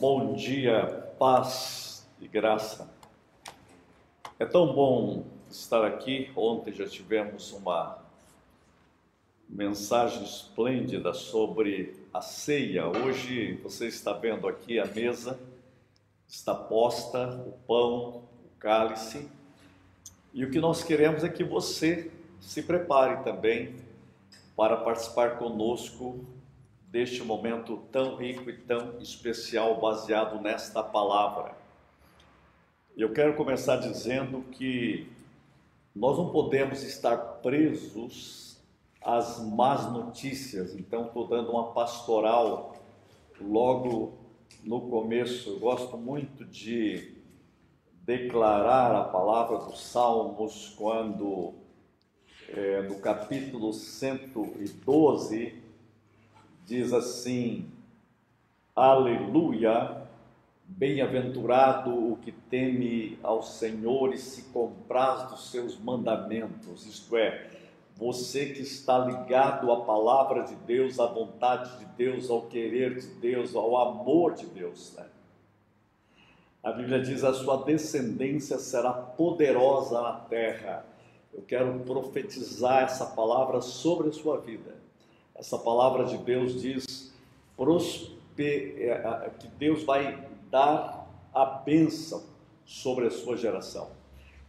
Bom dia, paz e graça. É tão bom estar aqui. Ontem já tivemos uma mensagem esplêndida sobre a ceia. Hoje você está vendo aqui a mesa, está posta o pão, o cálice. E o que nós queremos é que você se prepare também para participar conosco deste momento tão rico e tão especial baseado nesta palavra. Eu quero começar dizendo que nós não podemos estar presos às más notícias. Então, estou dando uma pastoral logo no começo. Eu gosto muito de declarar a palavra dos Salmos quando, é, no capítulo 112, diz assim: Aleluia, bem-aventurado o que teme ao Senhor e se compraz dos seus mandamentos, isto é, você que está ligado à palavra de Deus, à vontade de Deus, ao querer de Deus, ao amor de Deus. Né? A Bíblia diz: a sua descendência será poderosa na terra. Eu quero profetizar essa palavra sobre a sua vida essa palavra de Deus diz é, que Deus vai dar a bênção sobre a sua geração.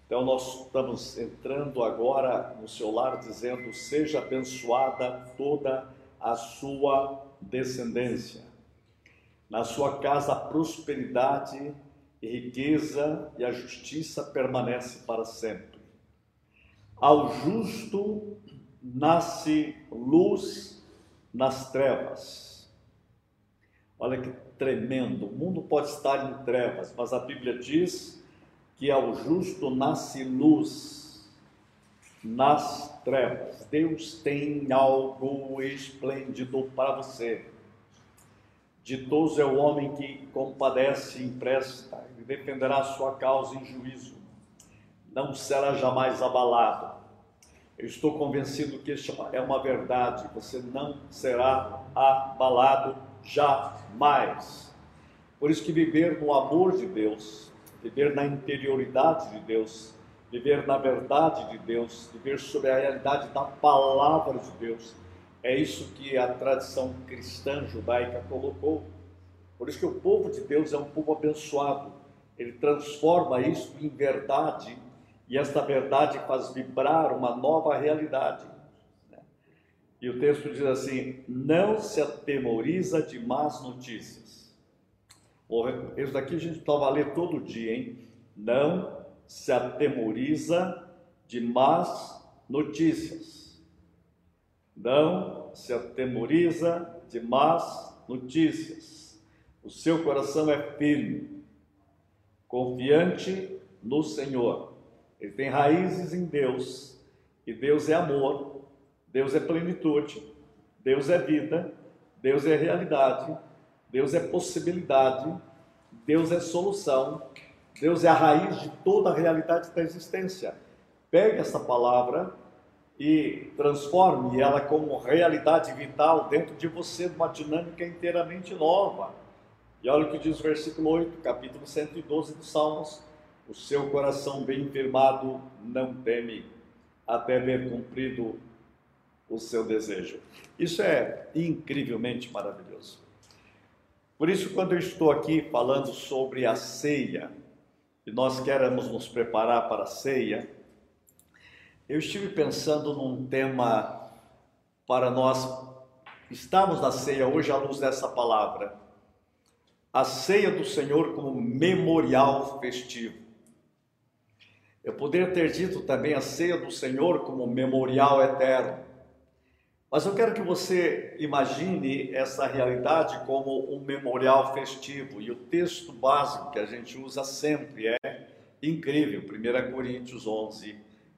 Então nós estamos entrando agora no seu lar dizendo: seja abençoada toda a sua descendência. Na sua casa a prosperidade e riqueza e a justiça permanece para sempre. Ao justo nasce luz nas trevas. Olha que tremendo. O mundo pode estar em trevas, mas a Bíblia diz que ao justo nasce luz nas trevas. Deus tem algo esplêndido para você. Ditoso é o homem que compadece e empresta, e defenderá a sua causa em juízo. Não será jamais abalado eu estou convencido que é uma verdade. Você não será abalado jamais. Por isso que viver no amor de Deus, viver na interioridade de Deus, viver na verdade de Deus, viver sobre a realidade da palavra de Deus, é isso que a tradição cristã judaica colocou. Por isso que o povo de Deus é um povo abençoado. Ele transforma isso em verdade e esta verdade faz vibrar uma nova realidade. E o texto diz assim: não se atemoriza de más notícias. Isso daqui a gente estava a ler todo dia, hein? Não se atemoriza de más notícias. Não se atemoriza de más notícias. O seu coração é firme, confiante no Senhor ele tem raízes em Deus. E Deus é amor, Deus é plenitude, Deus é vida, Deus é realidade, Deus é possibilidade, Deus é solução, Deus é a raiz de toda a realidade da existência. Pegue essa palavra e transforme ela como realidade vital dentro de você, uma dinâmica inteiramente nova. E olha o que diz o versículo 8, capítulo 112 dos Salmos o seu coração bem firmado não teme até ver cumprido o seu desejo. Isso é incrivelmente maravilhoso. Por isso, quando eu estou aqui falando sobre a ceia, e nós queremos nos preparar para a ceia, eu estive pensando num tema para nós estarmos na ceia hoje à luz dessa palavra. A ceia do Senhor como memorial festivo. Eu poderia ter dito também a ceia do Senhor como memorial eterno. Mas eu quero que você imagine essa realidade como um memorial festivo. E o texto básico que a gente usa sempre é incrível. 1 Coríntios 11,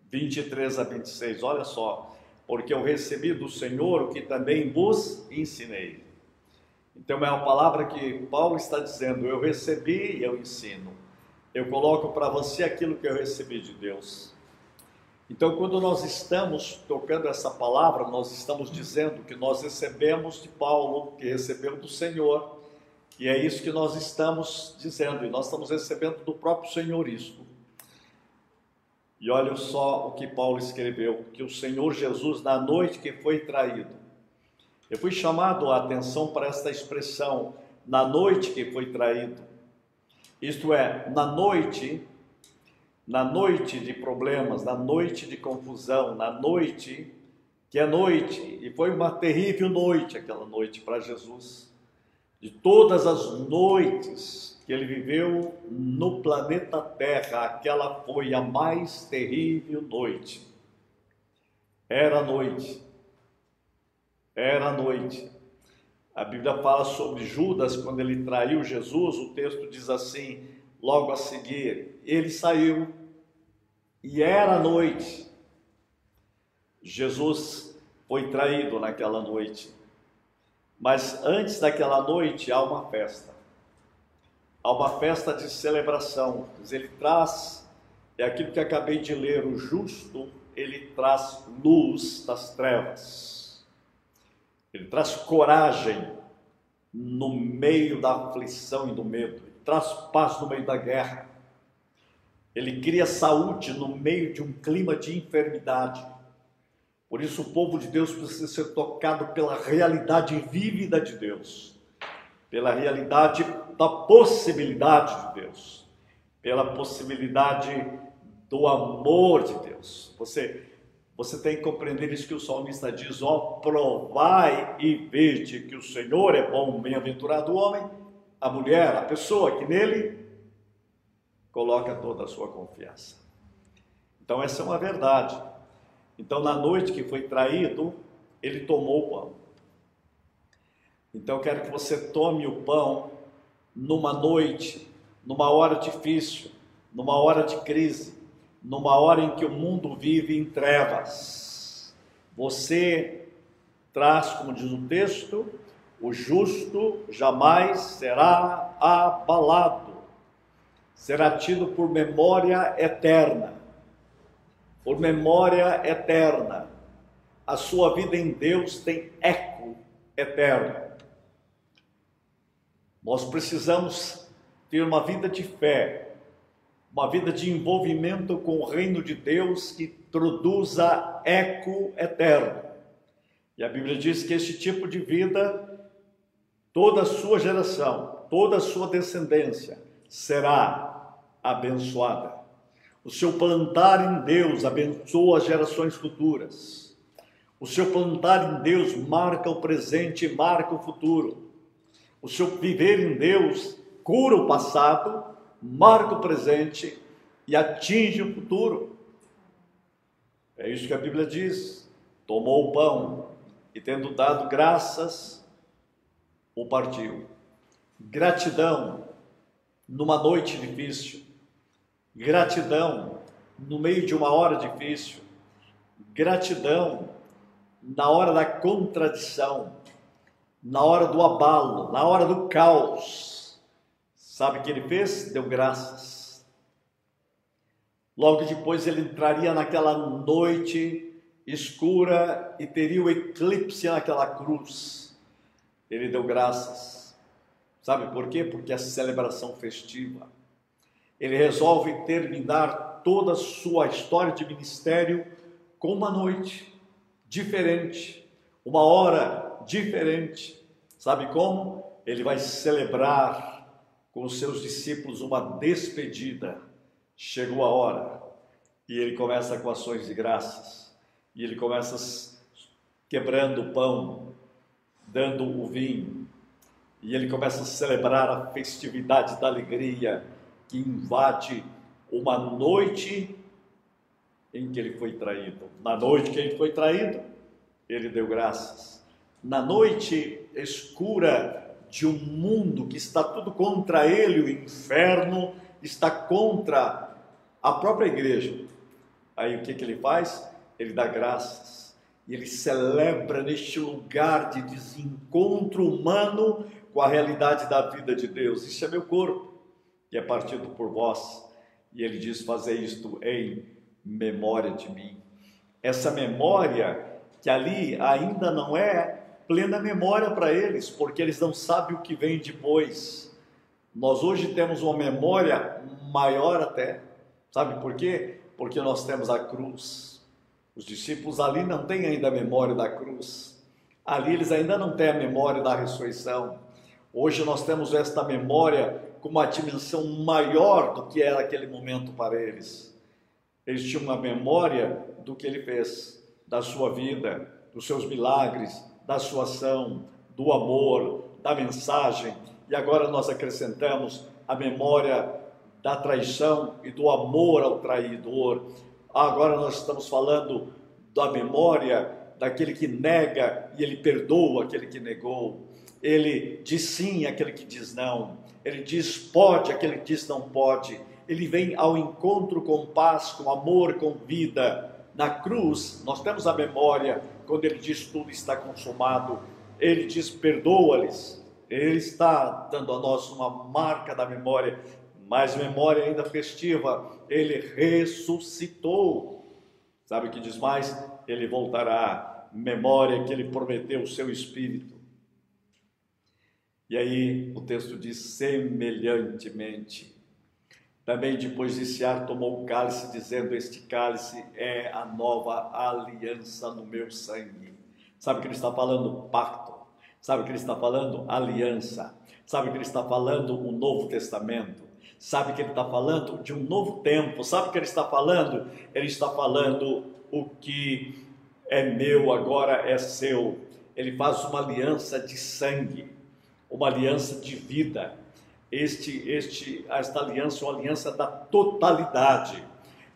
23 a 26. Olha só. Porque eu recebi do Senhor o que também vos ensinei. Então é uma palavra que Paulo está dizendo: eu recebi e eu ensino eu coloco para você aquilo que eu recebi de Deus. Então, quando nós estamos tocando essa palavra, nós estamos dizendo que nós recebemos de Paulo, que recebeu do Senhor, E é isso que nós estamos dizendo, e nós estamos recebendo do próprio Senhor isso. E olha só o que Paulo escreveu: que o Senhor Jesus, na noite que foi traído, eu fui chamado a atenção para esta expressão, na noite que foi traído. Isto é, na noite, na noite de problemas, na noite de confusão, na noite que é noite, e foi uma terrível noite aquela noite para Jesus. De todas as noites que ele viveu no planeta Terra, aquela foi a mais terrível noite. Era noite. Era noite. A Bíblia fala sobre Judas quando ele traiu Jesus, o texto diz assim, logo a seguir, ele saiu e era noite. Jesus foi traído naquela noite. Mas antes daquela noite há uma festa a uma festa de celebração. Ele traz, é aquilo que acabei de ler, o justo, ele traz luz das trevas. Ele traz coragem no meio da aflição e do medo. Ele traz paz no meio da guerra. Ele cria saúde no meio de um clima de enfermidade. Por isso, o povo de Deus precisa ser tocado pela realidade vívida de Deus pela realidade da possibilidade de Deus, pela possibilidade do amor de Deus. Você você tem que compreender isso que o salmista diz: ó, provai e vede que o Senhor é bom, bem-aventurado o homem, a mulher, a pessoa que nele coloca toda a sua confiança. Então, essa é uma verdade. Então, na noite que foi traído, ele tomou o pão. Então eu quero que você tome o pão numa noite, numa hora difícil, numa hora de crise, numa hora em que o mundo vive em trevas. Você traz, como diz o texto, o justo jamais será abalado, será tido por memória eterna. Por memória eterna. A sua vida em Deus tem eco eterno. Nós precisamos ter uma vida de fé, uma vida de envolvimento com o reino de Deus que produza eco eterno. E a Bíblia diz que este tipo de vida, toda a sua geração, toda a sua descendência será abençoada. O seu plantar em Deus abençoa as gerações futuras. O seu plantar em Deus marca o presente e marca o futuro. O seu viver em Deus cura o passado, marca o presente e atinge o futuro. É isso que a Bíblia diz. Tomou o pão e, tendo dado graças, o partiu. Gratidão numa noite difícil, gratidão no meio de uma hora difícil, gratidão na hora da contradição, na hora do abalo, na hora do caos. Sabe o que ele fez? Deu graças. Logo depois ele entraria naquela noite escura e teria o eclipse naquela cruz. Ele deu graças. Sabe por quê? Porque é celebração festiva. Ele resolve terminar toda a sua história de ministério com uma noite diferente, uma hora diferente. Sabe como? Ele vai celebrar com os seus discípulos uma despedida. Chegou a hora. E ele começa com ações de graças. E ele começa quebrando o pão, dando o vinho. E ele começa a celebrar a festividade da alegria que invade uma noite em que ele foi traído. Na noite que ele foi traído, ele deu graças na noite escura de um mundo que está tudo contra ele, o inferno está contra a própria igreja. Aí o que, que ele faz? Ele dá graças. E ele celebra neste lugar de desencontro humano com a realidade da vida de Deus. Isso é meu corpo, que é partido por vós. E ele diz: Fazer isto em memória de mim. Essa memória que ali ainda não é plena memória para eles, porque eles não sabem o que vem depois. Nós hoje temos uma memória maior até, sabe por quê? Porque nós temos a cruz. Os discípulos ali não têm ainda a memória da cruz. Ali eles ainda não têm a memória da ressurreição. Hoje nós temos esta memória com uma dimensão maior do que era aquele momento para eles. Eles tinham uma memória do que ele fez, da sua vida, dos seus milagres, da sua ação, do amor, da mensagem, e agora nós acrescentamos a memória da traição e do amor ao traidor. Agora nós estamos falando da memória daquele que nega e ele perdoa aquele que negou. Ele diz sim àquele que diz não. Ele diz pode àquele que diz não pode. Ele vem ao encontro com paz, com amor, com vida. Na cruz, nós temos a memória quando ele diz tudo está consumado, ele diz perdoa-lhes, ele está dando a nós uma marca da memória, mas memória ainda festiva, ele ressuscitou. Sabe o que diz mais? Ele voltará, memória que ele prometeu o seu espírito. E aí o texto diz semelhantemente. Também depois de cear, tomou o cálice, dizendo: Este cálice é a nova aliança no meu sangue. Sabe o que ele está falando? Pacto. Sabe o que ele está falando? Aliança. Sabe o que ele está falando? O Novo Testamento. Sabe o que ele está falando? De um novo tempo. Sabe o que ele está falando? Ele está falando o que é meu agora é seu. Ele faz uma aliança de sangue, uma aliança de vida este, este, esta aliança, uma aliança da totalidade.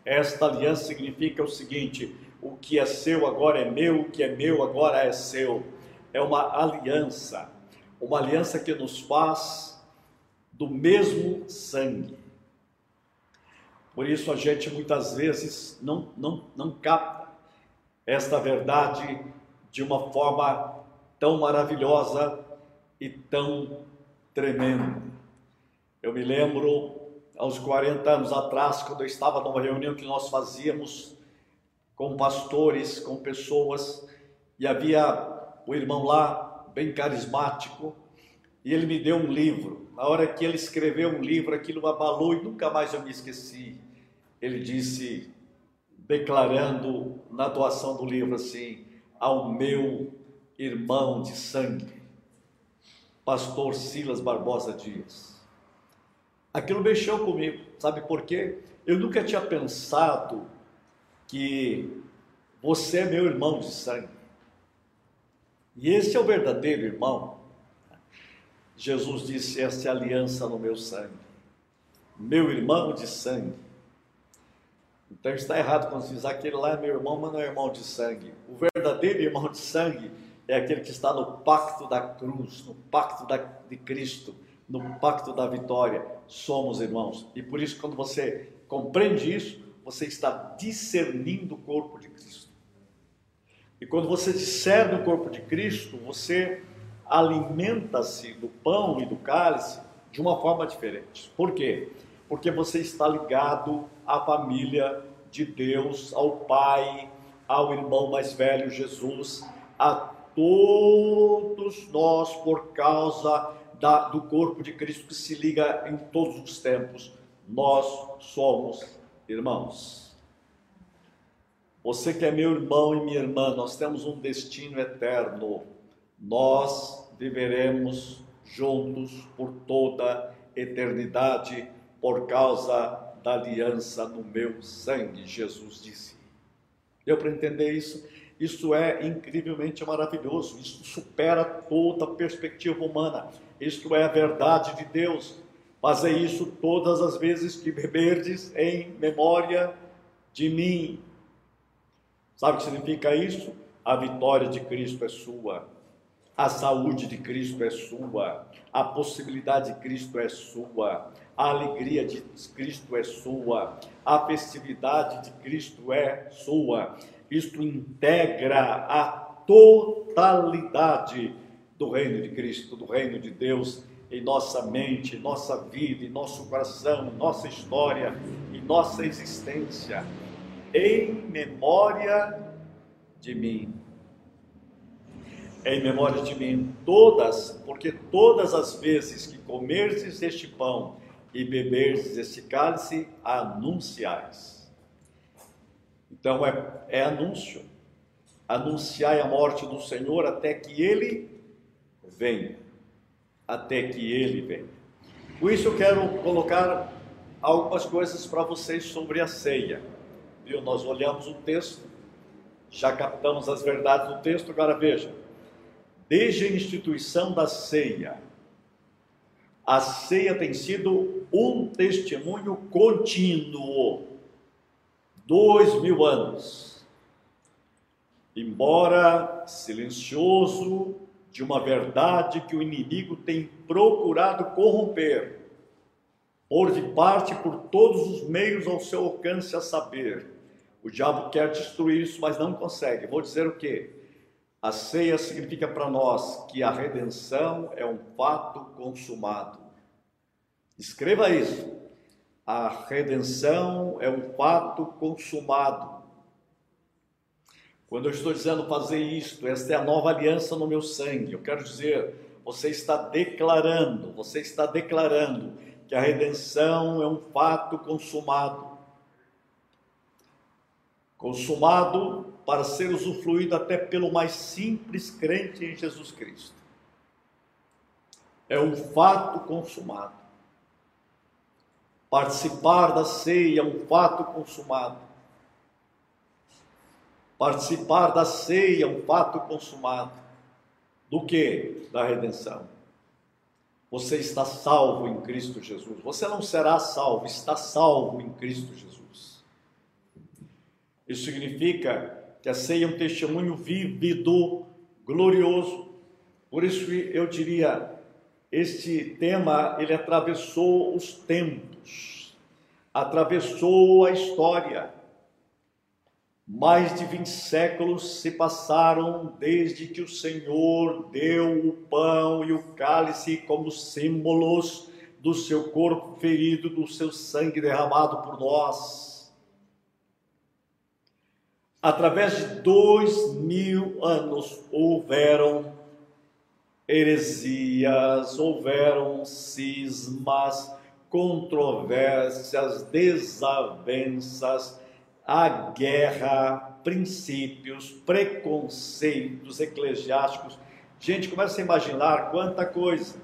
Esta aliança significa o seguinte: o que é seu agora é meu, o que é meu agora é seu. É uma aliança, uma aliança que nos faz do mesmo sangue. Por isso a gente muitas vezes não, não, não capta esta verdade de uma forma tão maravilhosa e tão tremenda. Eu me lembro, aos 40 anos atrás, quando eu estava numa reunião que nós fazíamos com pastores, com pessoas, e havia o irmão lá, bem carismático, e ele me deu um livro. Na hora que ele escreveu um livro, aquilo abalou e nunca mais eu me esqueci. Ele disse, declarando na doação do livro assim: ao meu irmão de sangue, pastor Silas Barbosa Dias aquilo mexeu comigo, sabe por quê? Eu nunca tinha pensado que você é meu irmão de sangue. E esse é o verdadeiro irmão. Jesus disse: Esta é aliança no meu sangue. Meu irmão de sangue. Então está errado quando se diz aquele lá é meu irmão, mas não é irmão de sangue. O verdadeiro irmão de sangue é aquele que está no pacto da cruz, no pacto da, de Cristo, no pacto da vitória. Somos irmãos. E por isso, quando você compreende isso, você está discernindo o corpo de Cristo. E quando você discerne o corpo de Cristo, você alimenta-se do pão e do cálice de uma forma diferente. Por quê? Porque você está ligado à família de Deus, ao Pai, ao irmão mais velho Jesus, a todos nós por causa da, do corpo de Cristo que se liga em todos os tempos. Nós somos irmãos. Você que é meu irmão e minha irmã, nós temos um destino eterno. Nós viveremos juntos por toda eternidade por causa da aliança no meu sangue, Jesus disse. Deu para entender isso? Isso é incrivelmente maravilhoso, isso supera toda perspectiva humana. Isto é a verdade de Deus. Fazei isso todas as vezes que beberdes em memória de mim. Sabe o que significa isso? A vitória de Cristo é sua, a saúde de Cristo é sua, a possibilidade de Cristo é sua, a alegria de Cristo é sua, a festividade de Cristo é sua. Isto integra a totalidade do reino de Cristo, do reino de Deus em nossa mente, nossa vida, em nosso coração, em nossa história, em nossa existência, em memória de mim. em memória de mim, todas, porque todas as vezes que comerdes este pão e beberdes este cálice, anunciais. Então é, é anúncio. Anunciai a morte do Senhor até que ele venha. Até que ele venha. Com isso eu quero colocar algumas coisas para vocês sobre a ceia. Viu? Nós olhamos o texto, já captamos as verdades do texto, agora veja. Desde a instituição da ceia, a ceia tem sido um testemunho contínuo. Dois mil anos. Embora silencioso, de uma verdade que o inimigo tem procurado corromper, por de parte por todos os meios ao seu alcance a saber. O diabo quer destruir isso, mas não consegue. Vou dizer o que? A ceia significa para nós que a redenção é um fato consumado. Escreva isso. A redenção é um fato consumado. Quando eu estou dizendo fazer isto, esta é a nova aliança no meu sangue. Eu quero dizer, você está declarando, você está declarando que a redenção é um fato consumado. Consumado para ser usufruído até pelo mais simples crente em Jesus Cristo. É um fato consumado. Participar da ceia é um fato consumado. Participar da ceia é um fato consumado. Do que? Da redenção. Você está salvo em Cristo Jesus. Você não será salvo, está salvo em Cristo Jesus. Isso significa que a ceia é um testemunho vívido, glorioso. Por isso eu diria, este tema ele atravessou os tempos, atravessou a história. Mais de 20 séculos se passaram desde que o Senhor deu o pão e o cálice como símbolos do seu corpo ferido, do seu sangue derramado por nós. Através de dois mil anos houveram heresias, houveram cismas, controvérsias, desavenças, a guerra, princípios, preconceitos eclesiásticos. Gente, começa a imaginar quanta coisa.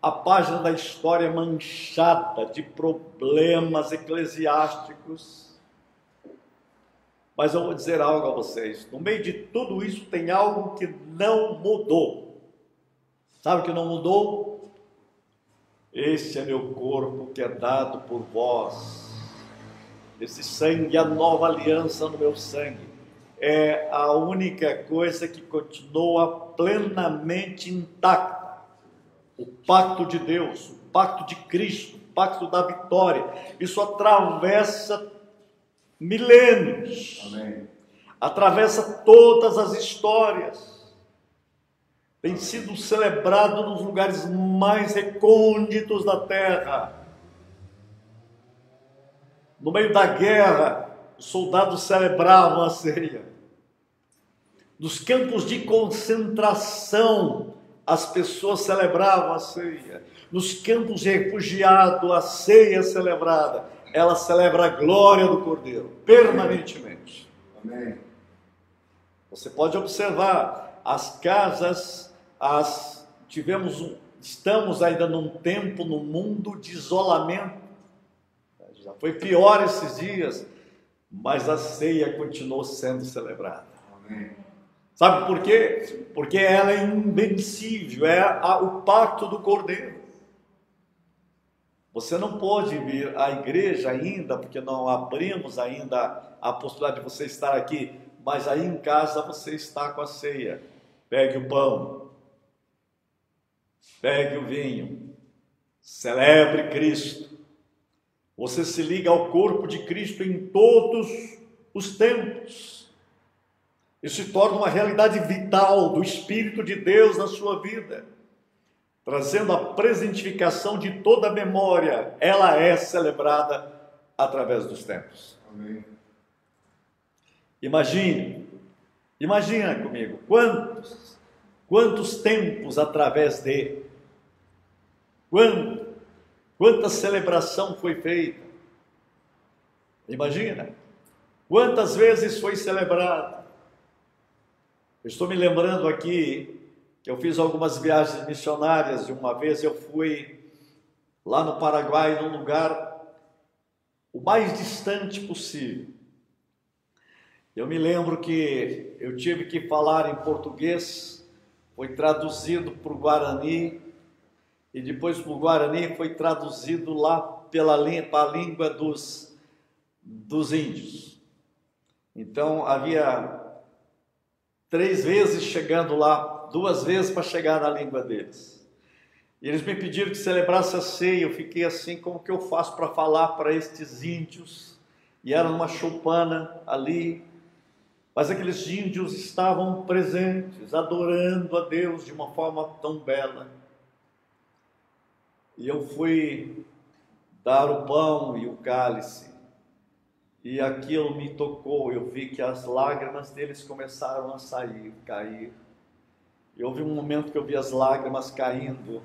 A página da história é manchada de problemas eclesiásticos mas eu vou dizer algo a vocês: no meio de tudo isso tem algo que não mudou. Sabe o que não mudou? Este é meu corpo que é dado por vós. Esse sangue, a nova aliança no meu sangue, é a única coisa que continua plenamente intacta. O pacto de Deus, o pacto de Cristo, o pacto da vitória. Isso atravessa milênios, Amém. atravessa todas as histórias, tem sido celebrado nos lugares mais recônditos da terra. No meio da guerra, os soldados celebravam a ceia. Nos campos de concentração, as pessoas celebravam a ceia. Nos campos de refugiado, a ceia celebrada ela celebra a glória do Cordeiro permanentemente. Amém. Você pode observar as casas, as tivemos estamos ainda num tempo no mundo de isolamento. Já foi pior esses dias, mas a ceia continuou sendo celebrada. Amém. Sabe por quê? Porque ela é invencível, é a, o pacto do Cordeiro. Você não pode vir à igreja ainda, porque não abrimos ainda a possibilidade de você estar aqui, mas aí em casa você está com a ceia. Pegue o pão, pegue o vinho, celebre Cristo. Você se liga ao corpo de Cristo em todos os tempos. Isso se torna uma realidade vital do Espírito de Deus na sua vida trazendo a presentificação de toda a memória, ela é celebrada através dos tempos. Amém. Imagine Imagina comigo, quantos, quantos tempos através de, quanto, quanta celebração foi feita. Imagina, quantas vezes foi celebrado. estou me lembrando aqui que eu fiz algumas viagens missionárias e uma vez eu fui lá no Paraguai, num lugar o mais distante possível. Eu me lembro que eu tive que falar em português, foi traduzido para o Guarani, e depois para o Guarani foi traduzido lá pela a língua dos, dos índios. Então havia três vezes chegando lá, duas vezes para chegar na língua deles. E eles me pediram que celebrasse a ceia. Eu fiquei assim, como que eu faço para falar para estes índios? E era numa choupana ali, mas aqueles índios estavam presentes, adorando a Deus de uma forma tão bela. E eu fui dar o pão e o cálice, e aquilo me tocou. Eu vi que as lágrimas deles começaram a sair, cair. E houve um momento que eu vi as lágrimas caindo,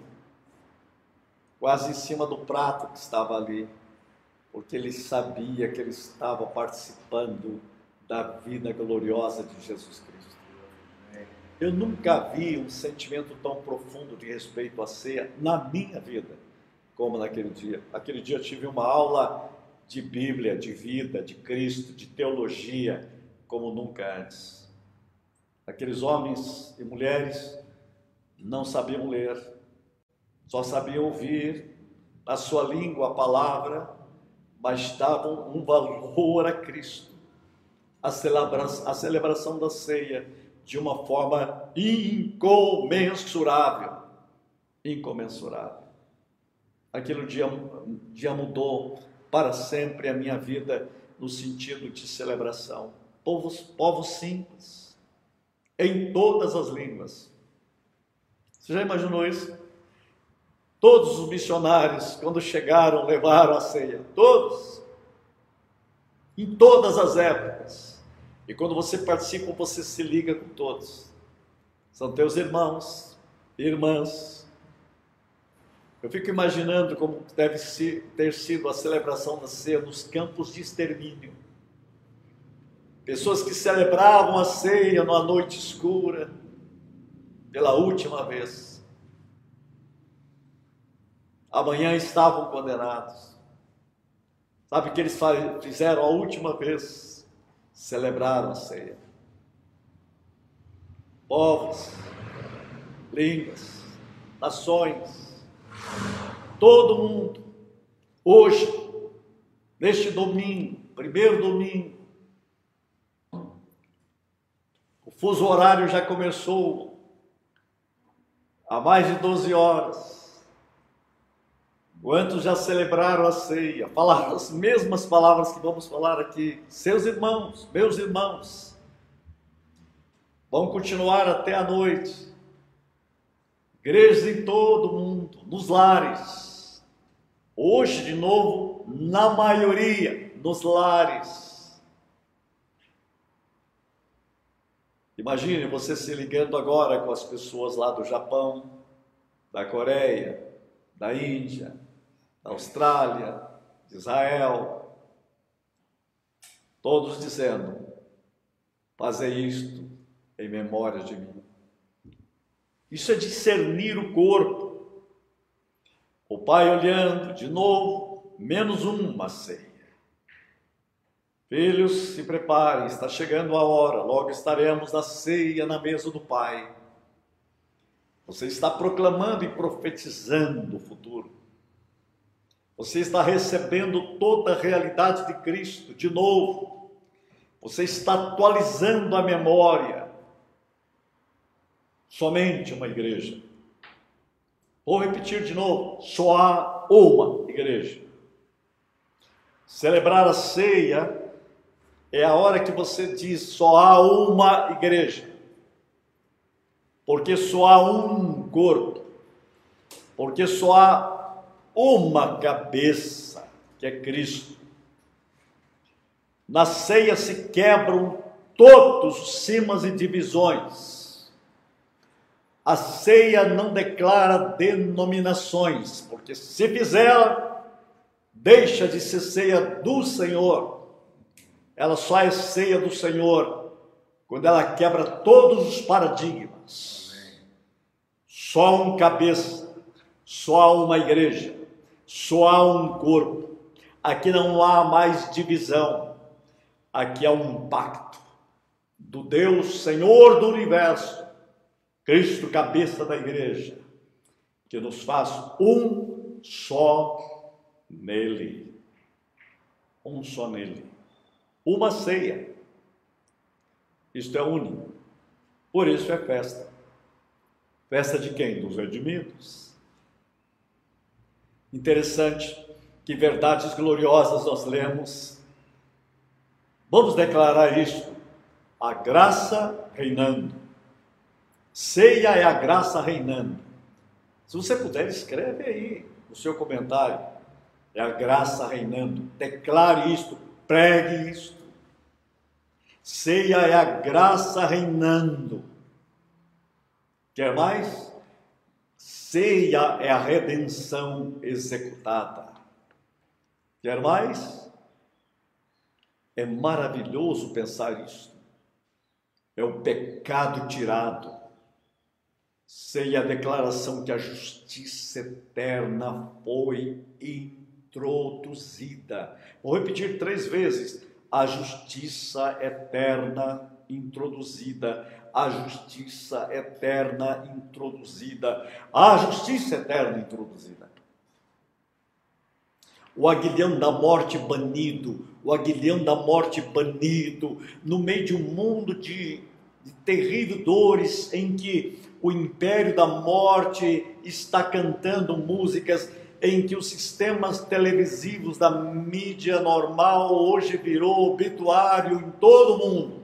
quase em cima do prato que estava ali, porque ele sabia que ele estava participando da vida gloriosa de Jesus Cristo. Eu nunca vi um sentimento tão profundo de respeito à ceia na minha vida como naquele dia. Aquele dia eu tive uma aula de Bíblia, de vida, de Cristo, de teologia, como nunca antes. Aqueles homens e mulheres não sabiam ler, só sabiam ouvir na sua língua a palavra, mas davam um valor a Cristo a celebração, a celebração da ceia de uma forma incomensurável. Incomensurável. Aquele dia, dia mudou para sempre a minha vida no sentido de celebração. Povos, povos simples, em todas as línguas. Você já imaginou isso? Todos os missionários, quando chegaram, levaram a ceia. Todos. Em todas as épocas. E quando você participa, você se liga com todos. São teus irmãos, irmãs. Eu fico imaginando como deve ter sido a celebração da ceia nos campos de extermínio. Pessoas que celebravam a ceia numa noite escura, pela última vez. Amanhã estavam condenados. Sabe o que eles fizeram a última vez? Celebraram a ceia. Povos, línguas, nações, todo mundo, hoje, neste domingo, primeiro domingo, o fuso horário já começou há mais de 12 horas. Quantos já celebraram a ceia? Falaram as mesmas palavras que vamos falar aqui. Seus irmãos, meus irmãos, vão continuar até a noite. Igrejas em todo o mundo, nos lares. Hoje, de novo, na maioria, nos lares. Imagine você se ligando agora com as pessoas lá do Japão, da Coreia, da Índia, da Austrália, de Israel, todos dizendo: Fazei isto em memória de mim. Isso é discernir o corpo. O pai olhando de novo, menos uma ceia. Filhos, se preparem, está chegando a hora, logo estaremos na ceia na mesa do Pai. Você está proclamando e profetizando o futuro. Você está recebendo toda a realidade de Cristo de novo. Você está atualizando a memória. Somente uma igreja. Vou repetir de novo: só há uma igreja. Celebrar a ceia é a hora que você diz: só há uma igreja. Porque só há um corpo. Porque só há uma cabeça, que é Cristo. Na ceia se quebram todos os cimas e divisões. A ceia não declara denominações, porque se fizer, deixa de ser ceia do Senhor. Ela só é ceia do Senhor quando ela quebra todos os paradigmas. Só um cabeça, só uma igreja, só há um corpo. Aqui não há mais divisão. Aqui há um pacto do Deus Senhor do universo, Cristo cabeça da igreja, que nos faz um só nele. Um só nele. Uma ceia. Isto é único. Por isso é festa. Festa de quem? Dos redimidos. Interessante que verdades gloriosas nós lemos. Vamos declarar isto. A graça reinando. Ceia é a graça reinando. Se você puder, escreve aí no seu comentário. É a graça reinando. Declare isto, pregue isto. Ceia é a graça reinando. Quer mais? Ceia é a redenção executada. Quer mais? É maravilhoso pensar isso. É o pecado tirado. Ceia a declaração que a justiça eterna foi introduzida. Vou repetir três vezes: a justiça eterna introduzida, a justiça eterna introduzida, a justiça eterna introduzida. O aguilhão da morte banido, o aguilhão da morte banido, no meio de um mundo de, de terríveis dores em que o império da morte está cantando músicas em que os sistemas televisivos da mídia normal hoje virou obituário em todo o mundo.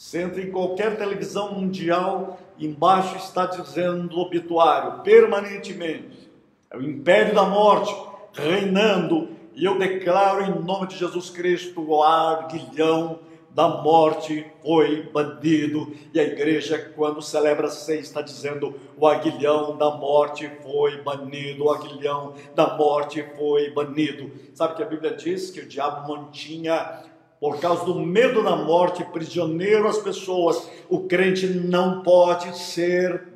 Você entra em qualquer televisão mundial, embaixo está dizendo obituário, permanentemente. É o império da morte reinando, e eu declaro em nome de Jesus Cristo o arguilhão da morte foi banido. E a igreja, quando celebra a ceia, está dizendo: o aguilhão da morte foi banido, o aguilhão da morte foi banido. Sabe que a Bíblia diz que o diabo mantinha por causa do medo da morte, prisioneiro as pessoas. O crente não pode ser,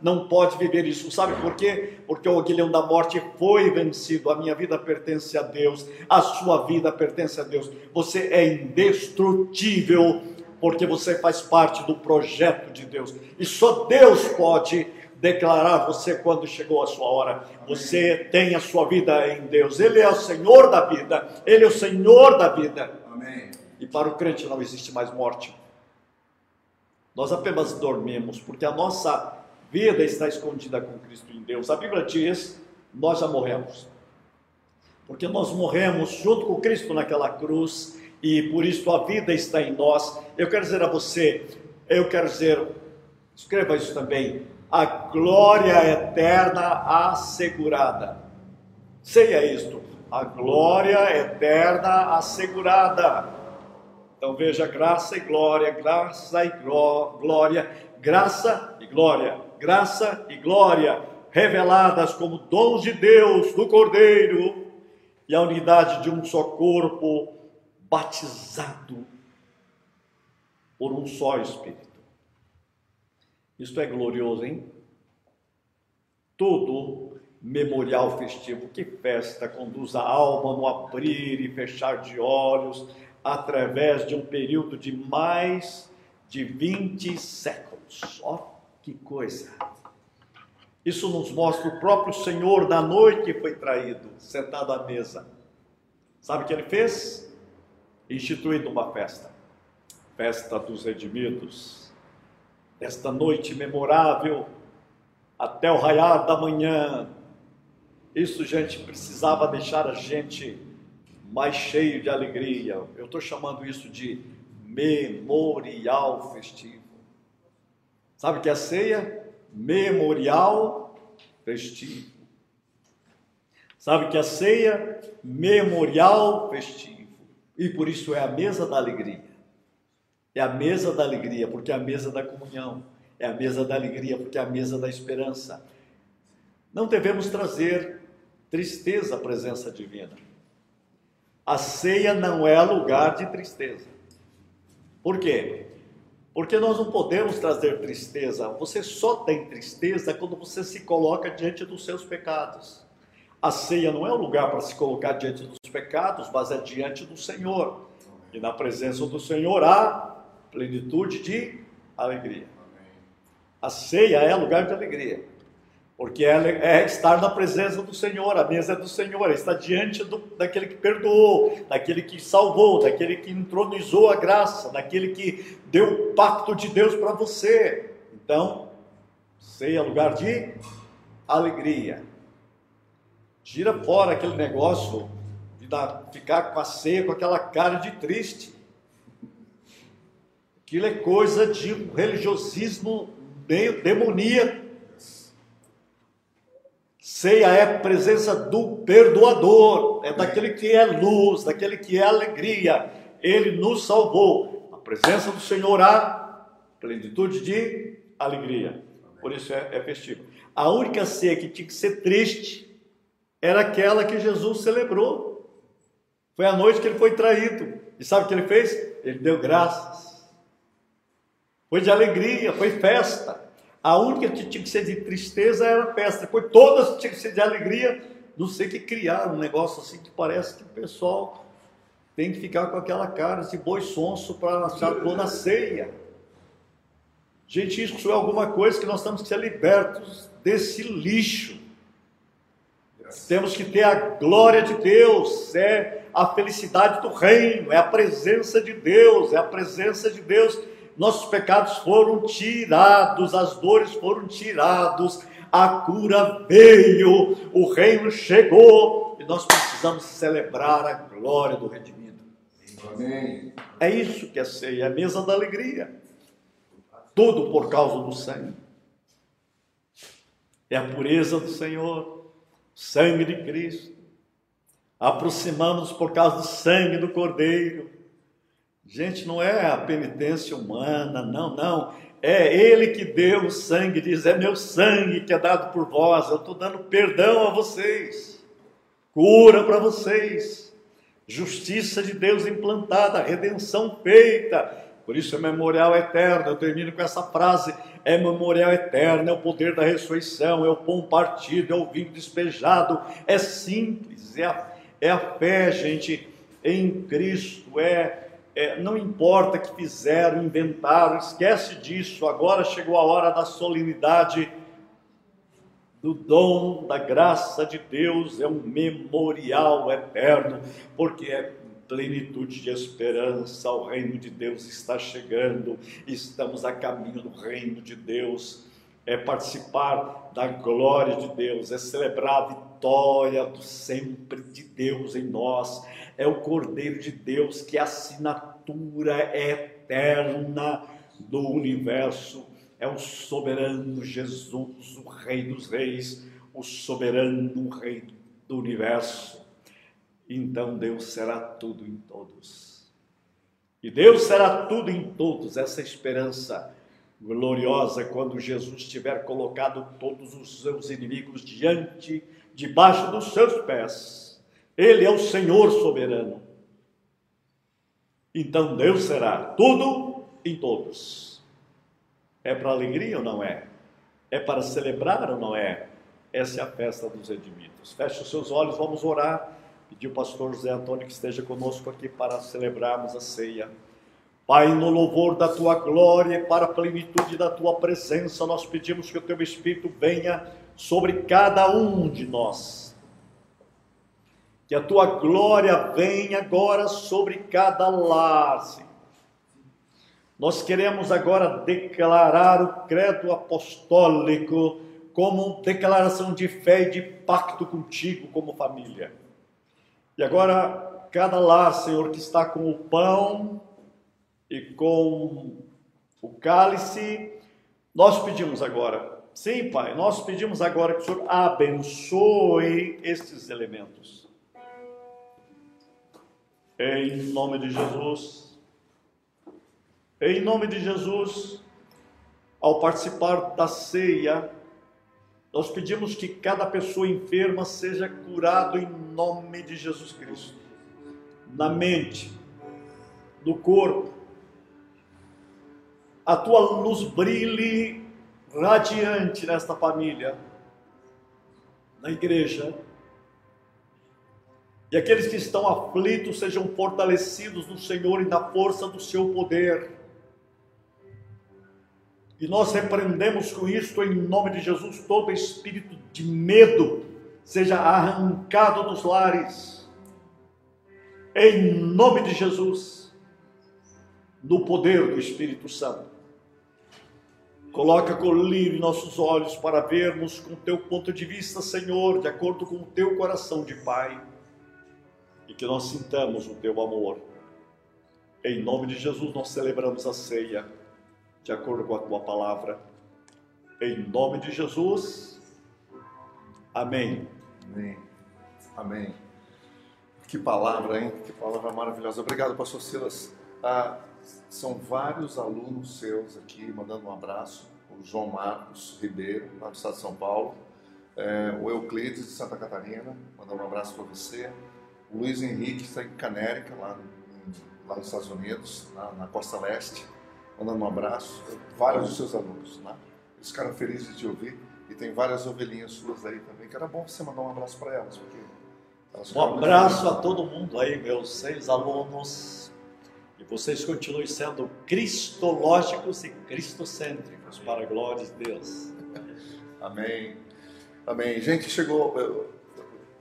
não pode viver isso. Sabe por quê? Porque o aguilhão da morte foi vencido. A minha vida pertence a Deus, a sua vida pertence a Deus. Você é indestrutível porque você faz parte do projeto de Deus. E só Deus pode declarar você quando chegou a sua hora. Você tem a sua vida em Deus. Ele é o Senhor da vida. Ele é o Senhor da vida. Amém. E para o crente não existe mais morte. Nós apenas dormimos, porque a nossa vida está escondida com Cristo em Deus. A Bíblia diz: nós já morremos. Porque nós morremos junto com Cristo naquela cruz e por isso a vida está em nós. Eu quero dizer a você, eu quero dizer, escreva isso também, a glória eterna assegurada. Seja isto, a glória eterna assegurada. Então veja graça e glória, graça e glória, graça e glória, graça e glória, reveladas como dons de Deus, do Cordeiro, e a unidade de um só corpo, batizado por um só Espírito. Isto é glorioso, hein? Tudo memorial festivo. Que festa conduz a alma no abrir e fechar de olhos através de um período de mais de 20 séculos. Ó, oh, que coisa! Isso nos mostra o próprio Senhor da noite que foi traído, sentado à mesa. Sabe o que ele fez? Instituindo uma festa. Festa dos redimidos. Esta noite memorável, até o raiar da manhã, isso, gente, precisava deixar a gente mais cheio de alegria. Eu estou chamando isso de memorial festivo. Sabe o que é ceia? Memorial festivo. Sabe o que é ceia? Memorial festivo. E por isso é a mesa da alegria. É a mesa da alegria, porque é a mesa da comunhão. É a mesa da alegria, porque é a mesa da esperança. Não devemos trazer tristeza à presença divina. A ceia não é lugar de tristeza. Por quê? Porque nós não podemos trazer tristeza. Você só tem tristeza quando você se coloca diante dos seus pecados. A ceia não é o lugar para se colocar diante dos pecados, mas é diante do Senhor. E na presença do Senhor há plenitude de alegria. A ceia é lugar de alegria. Porque é, é, estar na presença do Senhor, a mesa é do Senhor, estar diante do, daquele que perdoou, daquele que salvou, daquele que entronizou a graça, daquele que deu o pacto de Deus para você. Então, ceia é lugar de alegria. Tira fora aquele negócio de dar, ficar com a ceia com aquela cara de triste. Aquilo é coisa de um religiosismo meio demoníaco. Ceia é a presença do perdoador, é daquele que é luz, daquele que é alegria. Ele nos salvou. A presença do Senhor há plenitude de alegria. Por isso é, é festivo. A única ceia que tinha que ser triste era aquela que Jesus celebrou. Foi a noite que ele foi traído. E sabe o que ele fez? Ele deu graças. Foi de alegria, foi festa. A única que tinha que ser de tristeza era a festa. Depois todas tinham que ser de alegria. Não sei que criar um negócio assim que parece que o pessoal tem que ficar com aquela cara de boi sonso para achar toda a ceia. Gente, isso é alguma coisa que nós temos que ser libertos desse lixo. Temos que ter a glória de Deus, é a felicidade do reino, é a presença de Deus, é a presença de Deus nossos pecados foram tirados, as dores foram tirados, a cura veio, o reino chegou e nós precisamos celebrar a glória do redimido. Amém. É isso que é ceia, é a mesa da alegria. Tudo por causa do sangue. É a pureza do Senhor, sangue de Cristo. Aproximamos por causa do sangue do Cordeiro Gente, não é a penitência humana, não, não. É Ele que deu o sangue, diz: é meu sangue que é dado por vós. Eu estou dando perdão a vocês, cura para vocês, justiça de Deus implantada, redenção feita. Por isso é memorial eterno. Eu termino com essa frase: é memorial eterno, é o poder da ressurreição, é o pão partido, é o vinho despejado. É simples, é a, é a fé, gente, em Cristo, é é, não importa que fizeram, inventaram, esquece disso. Agora chegou a hora da solenidade do dom da graça de Deus, é um memorial eterno, porque é plenitude de esperança, o reino de Deus está chegando, estamos a caminho do reino de Deus, é participar da glória de Deus, é celebrar a vitória do sempre de Deus em nós, é o Cordeiro de Deus que é a assinatura eterna do universo, é o soberano Jesus, o Rei dos Reis, o soberano Rei do universo. Então Deus será tudo em todos. E Deus será tudo em todos, essa esperança gloriosa quando Jesus tiver colocado todos os seus inimigos diante, debaixo dos seus pés ele é o Senhor soberano. Então Deus será tudo em todos. É para alegria ou não é? É para celebrar ou não é? Essa é a festa dos redimidos. Feche os seus olhos, vamos orar. Pedir o pastor José Antônio que esteja conosco aqui para celebrarmos a ceia. Pai, no louvor da tua glória e para a plenitude da tua presença, nós pedimos que o teu Espírito venha sobre cada um de nós que a tua glória venha agora sobre cada lar, Senhor. Nós queremos agora declarar o credo apostólico como declaração de fé e de pacto contigo como família. E agora, cada lar, Senhor, que está com o pão e com o cálice, nós pedimos agora, sim, Pai, nós pedimos agora que o Senhor abençoe estes elementos Em nome de Jesus. Em nome de Jesus, ao participar da ceia, nós pedimos que cada pessoa enferma seja curado em nome de Jesus Cristo. Na mente, no corpo, a tua luz brilhe radiante nesta família, na igreja, e aqueles que estão aflitos sejam fortalecidos no Senhor e na força do seu poder. E nós repreendemos com isto, em nome de Jesus, todo espírito de medo seja arrancado dos lares. Em nome de Jesus, no poder do Espírito Santo. Coloca colírio em nossos olhos para vermos com teu ponto de vista, Senhor, de acordo com o teu coração de Pai e que nós sintamos o teu amor. Em nome de Jesus, nós celebramos a ceia de acordo com a tua palavra. Em nome de Jesus, amém. Amém. Amém. Que palavra, hein? Que palavra maravilhosa. Obrigado, pastor Silas. Ah, são vários alunos seus aqui mandando um abraço. O João Marcos Ribeiro, lá do estado de São Paulo. É, o Euclides de Santa Catarina, mandando um abraço para você. Luiz Henrique está em Canérica, lá, lá nos Estados Unidos, na, na, costa leste, mandando um abraço. Vários dos seus alunos, né? Eles ficaram felizes de te ouvir. E tem várias ovelhinhas suas aí também, que era bom você mandar um abraço para elas, porque elas Um abraço a todo mundo aí, meus seis alunos. E vocês continuem sendo cristológicos e cristocêntricos, para a glória de Deus. Amém. Amém. Gente, chegou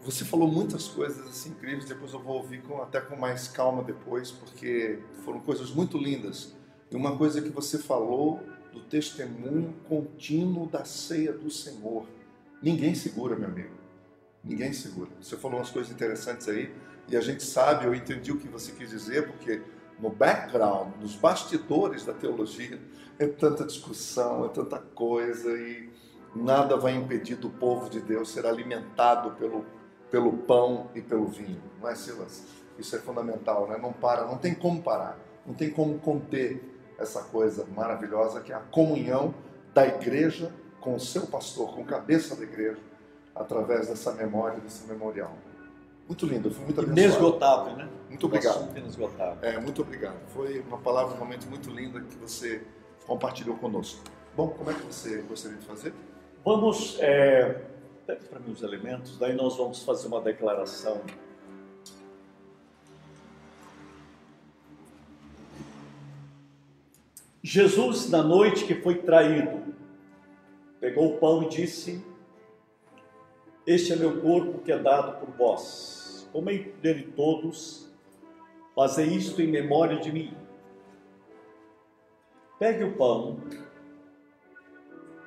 você falou muitas coisas assim incríveis, depois eu vou ouvir com, até com mais calma depois, porque foram coisas muito lindas. E uma coisa que você falou do testemunho contínuo da ceia do Senhor. Ninguém segura, meu amigo. Ninguém segura. Você falou umas coisas interessantes aí, e a gente sabe, eu entendi o que você quis dizer, porque no background, nos bastidores da teologia, é tanta discussão, é tanta coisa, e nada vai impedir do povo de Deus ser alimentado pelo pelo pão e pelo vinho. Não é, Silas? Isso é fundamental, né? Não para, não tem como parar, não tem como conter essa coisa maravilhosa que é a comunhão da igreja com o seu pastor, com a cabeça da igreja, através dessa memória, desse memorial. Muito lindo, foi muito abençoado. Inesgotável, né? Muito obrigado. Inesgotável. É, muito obrigado. Foi uma palavra realmente muito linda que você compartilhou conosco. Bom, como é que você gostaria de fazer? Vamos é Pede para mim os elementos, daí nós vamos fazer uma declaração. Jesus, na noite que foi traído, pegou o pão e disse: Este é meu corpo que é dado por vós. Comei dele todos, fazei isto em memória de mim. Pegue o pão,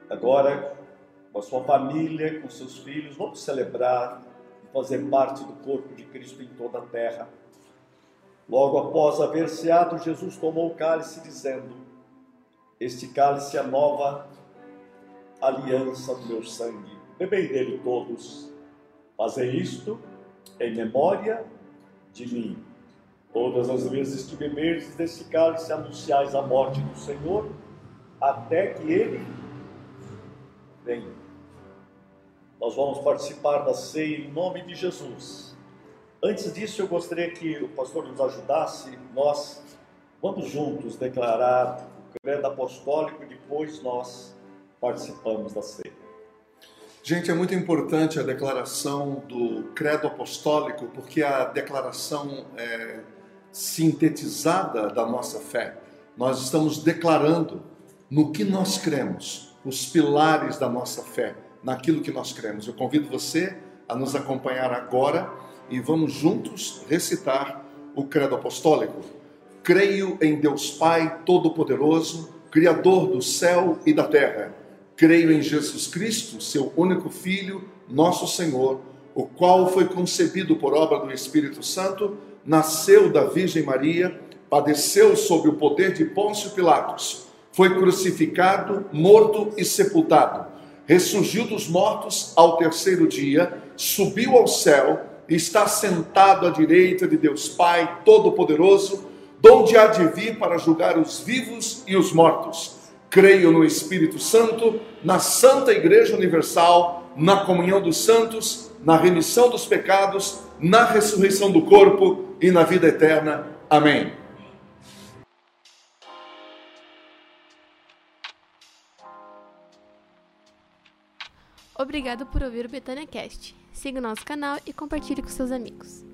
agora com a sua família, com seus filhos, vamos celebrar e fazer parte do corpo de Cristo em toda a terra. Logo após haver ceado, Jesus tomou o cálice, dizendo: Este cálice é a nova aliança do meu sangue. Bebei dele todos. Fazei isto em memória de mim. Todas as vezes que beberdes desse cálice, anunciais a morte do Senhor, até que ele venha. Nós vamos participar da ceia em nome de Jesus. Antes disso, eu gostaria que o pastor nos ajudasse. Nós vamos juntos declarar o credo apostólico e depois nós participamos da ceia. Gente, é muito importante a declaração do credo apostólico, porque a declaração é sintetizada da nossa fé. Nós estamos declarando no que nós cremos, os pilares da nossa fé naquilo que nós cremos. Eu convido você a nos acompanhar agora e vamos juntos recitar o Credo Apostólico. Creio em Deus Pai Todo-Poderoso, Criador do céu e da terra. Creio em Jesus Cristo, seu único Filho, nosso Senhor, o qual foi concebido por obra do Espírito Santo, nasceu da Virgem Maria, padeceu sob o poder de Pôncio Pilatos, foi crucificado, morto e sepultado ressurgiu dos mortos ao terceiro dia, subiu ao céu, está sentado à direita de Deus Pai Todo-Poderoso, donde há de vir para julgar os vivos e os mortos. Creio no Espírito Santo, na Santa Igreja Universal, na comunhão dos santos, na remissão dos pecados, na ressurreição do corpo e na vida eterna. Amém. Obrigado por ouvir o Betânia Cast. Siga o nosso canal e compartilhe com seus amigos.